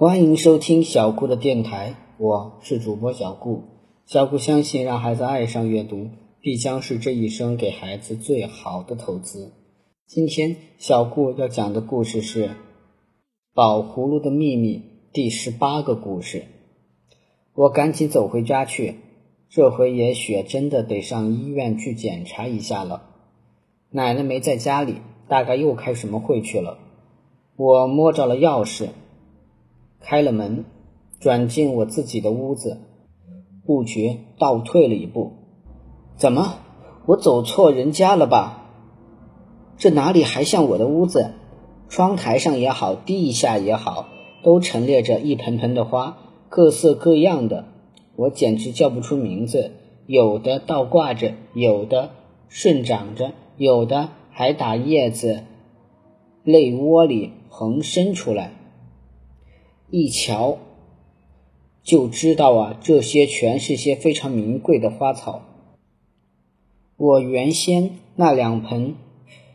欢迎收听小顾的电台，我是主播小顾。小顾相信，让孩子爱上阅读，必将是这一生给孩子最好的投资。今天，小顾要讲的故事是《宝葫芦的秘密》第十八个故事。我赶紧走回家去，这回也许真的得上医院去检查一下了。奶奶没在家里，大概又开什么会去了。我摸着了钥匙。开了门，转进我自己的屋子，不觉倒退了一步。怎么，我走错人家了吧？这哪里还像我的屋子？窗台上也好，地下也好，都陈列着一盆盆的花，各色各样的，我简直叫不出名字。有的倒挂着，有的顺长着，有的还打叶子泪窝里横伸出来。一瞧就知道啊，这些全是些非常名贵的花草。我原先那两盆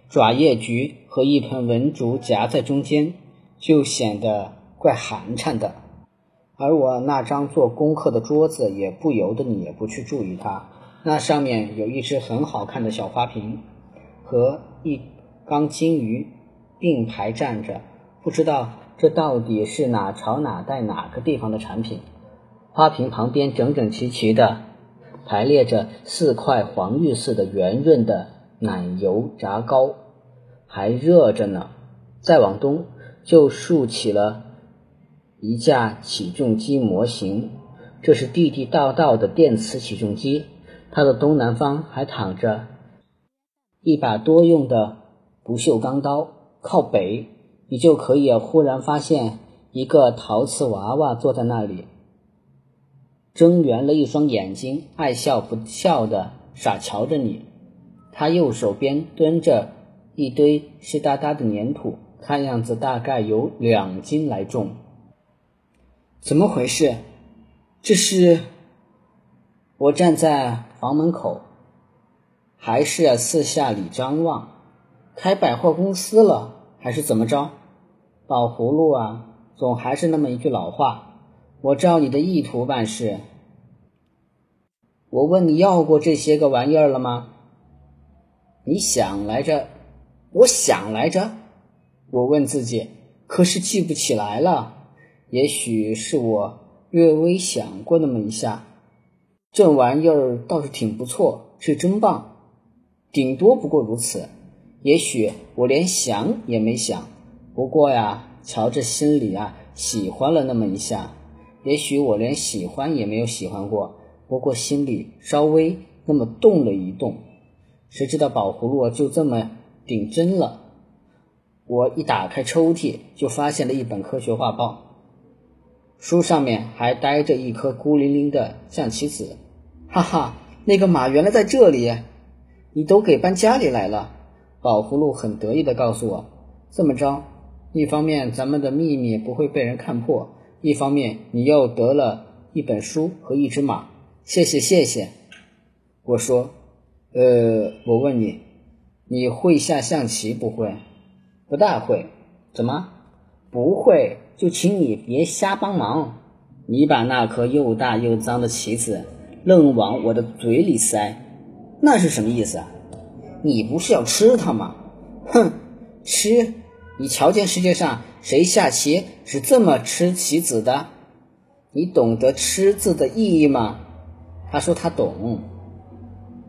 爪叶菊和一盆文竹夹在中间，就显得怪寒碜的。而我那张做功课的桌子，也不由得你也不去注意它。那上面有一只很好看的小花瓶，和一缸金鱼并排站着，不知道。这到底是哪朝哪代哪个地方的产品？花瓶旁边整整齐齐的排列着四块黄玉似的圆润的奶油炸糕，还热着呢。再往东就竖起了一架起重机模型，这是地地道道的电磁起重机。它的东南方还躺着一把多用的不锈钢刀，靠北。你就可以忽然发现一个陶瓷娃娃坐在那里，睁圆了一双眼睛，爱笑不笑的傻瞧着你。他右手边蹲着一堆湿哒哒的粘土，看样子大概有两斤来重。怎么回事？这是我站在房门口，还是四下里张望？开百货公司了？还是怎么着？宝葫芦啊，总还是那么一句老话。我照你的意图办事。我问你要过这些个玩意儿了吗？你想来着？我想来着。我问自己，可是记不起来了。也许是我略微想过那么一下。这玩意儿倒是挺不错，是真棒。顶多不过如此。也许我连想也没想，不过呀，瞧着心里啊喜欢了那么一下。也许我连喜欢也没有喜欢过，不过心里稍微那么动了一动。谁知道宝葫芦就这么顶针了？我一打开抽屉，就发现了一本科学画报，书上面还呆着一颗孤零零的象棋子。哈哈，那个马原来在这里，你都给搬家里来了。宝葫芦很得意地告诉我：“这么着，一方面咱们的秘密不会被人看破，一方面你又得了一本书和一只马。谢谢，谢谢。”我说：“呃，我问你，你会下象棋不会？不大会。怎么不会？就请你别瞎帮忙。你把那颗又大又脏的棋子愣往我的嘴里塞，那是什么意思啊？”你不是要吃它吗？哼，吃！你瞧见世界上谁下棋是这么吃棋子的？你懂得“吃”字的意义吗？他说他懂，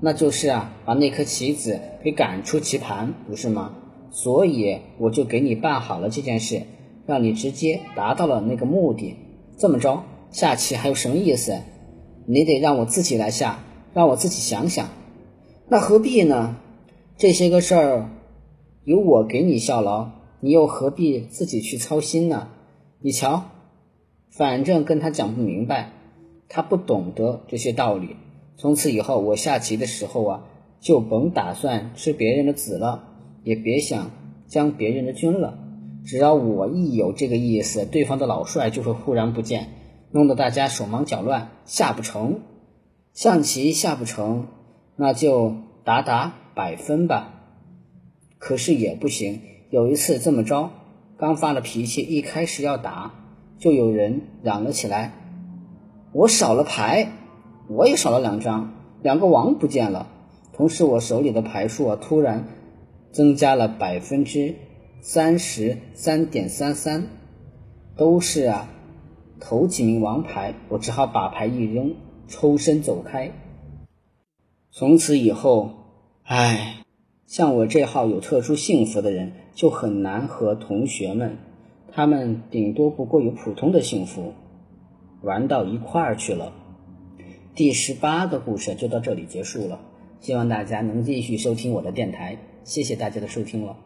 那就是啊，把那颗棋子给赶出棋盘，不是吗？所以我就给你办好了这件事，让你直接达到了那个目的。这么着，下棋还有什么意思？你得让我自己来下，让我自己想想。那何必呢？这些个事儿，由我给你效劳，你又何必自己去操心呢？你瞧，反正跟他讲不明白，他不懂得这些道理。从此以后，我下棋的时候啊，就甭打算吃别人的子了，也别想将别人的军了。只要我一有这个意思，对方的老帅就会忽然不见，弄得大家手忙脚乱，下不成。象棋下不成，那就打打。百分吧，可是也不行。有一次这么着，刚发了脾气，一开始要打，就有人嚷了起来：“我少了牌，我也少了两张，两个王不见了。”同时，我手里的牌数啊，突然增加了百分之三十三点三三，都是啊头几名王牌，我只好把牌一扔，抽身走开。从此以后，唉，像我这号有特殊幸福的人，就很难和同学们，他们顶多不过有普通的幸福，玩到一块儿去了。第十八个故事就到这里结束了。希望大家能继续收听我的电台，谢谢大家的收听了。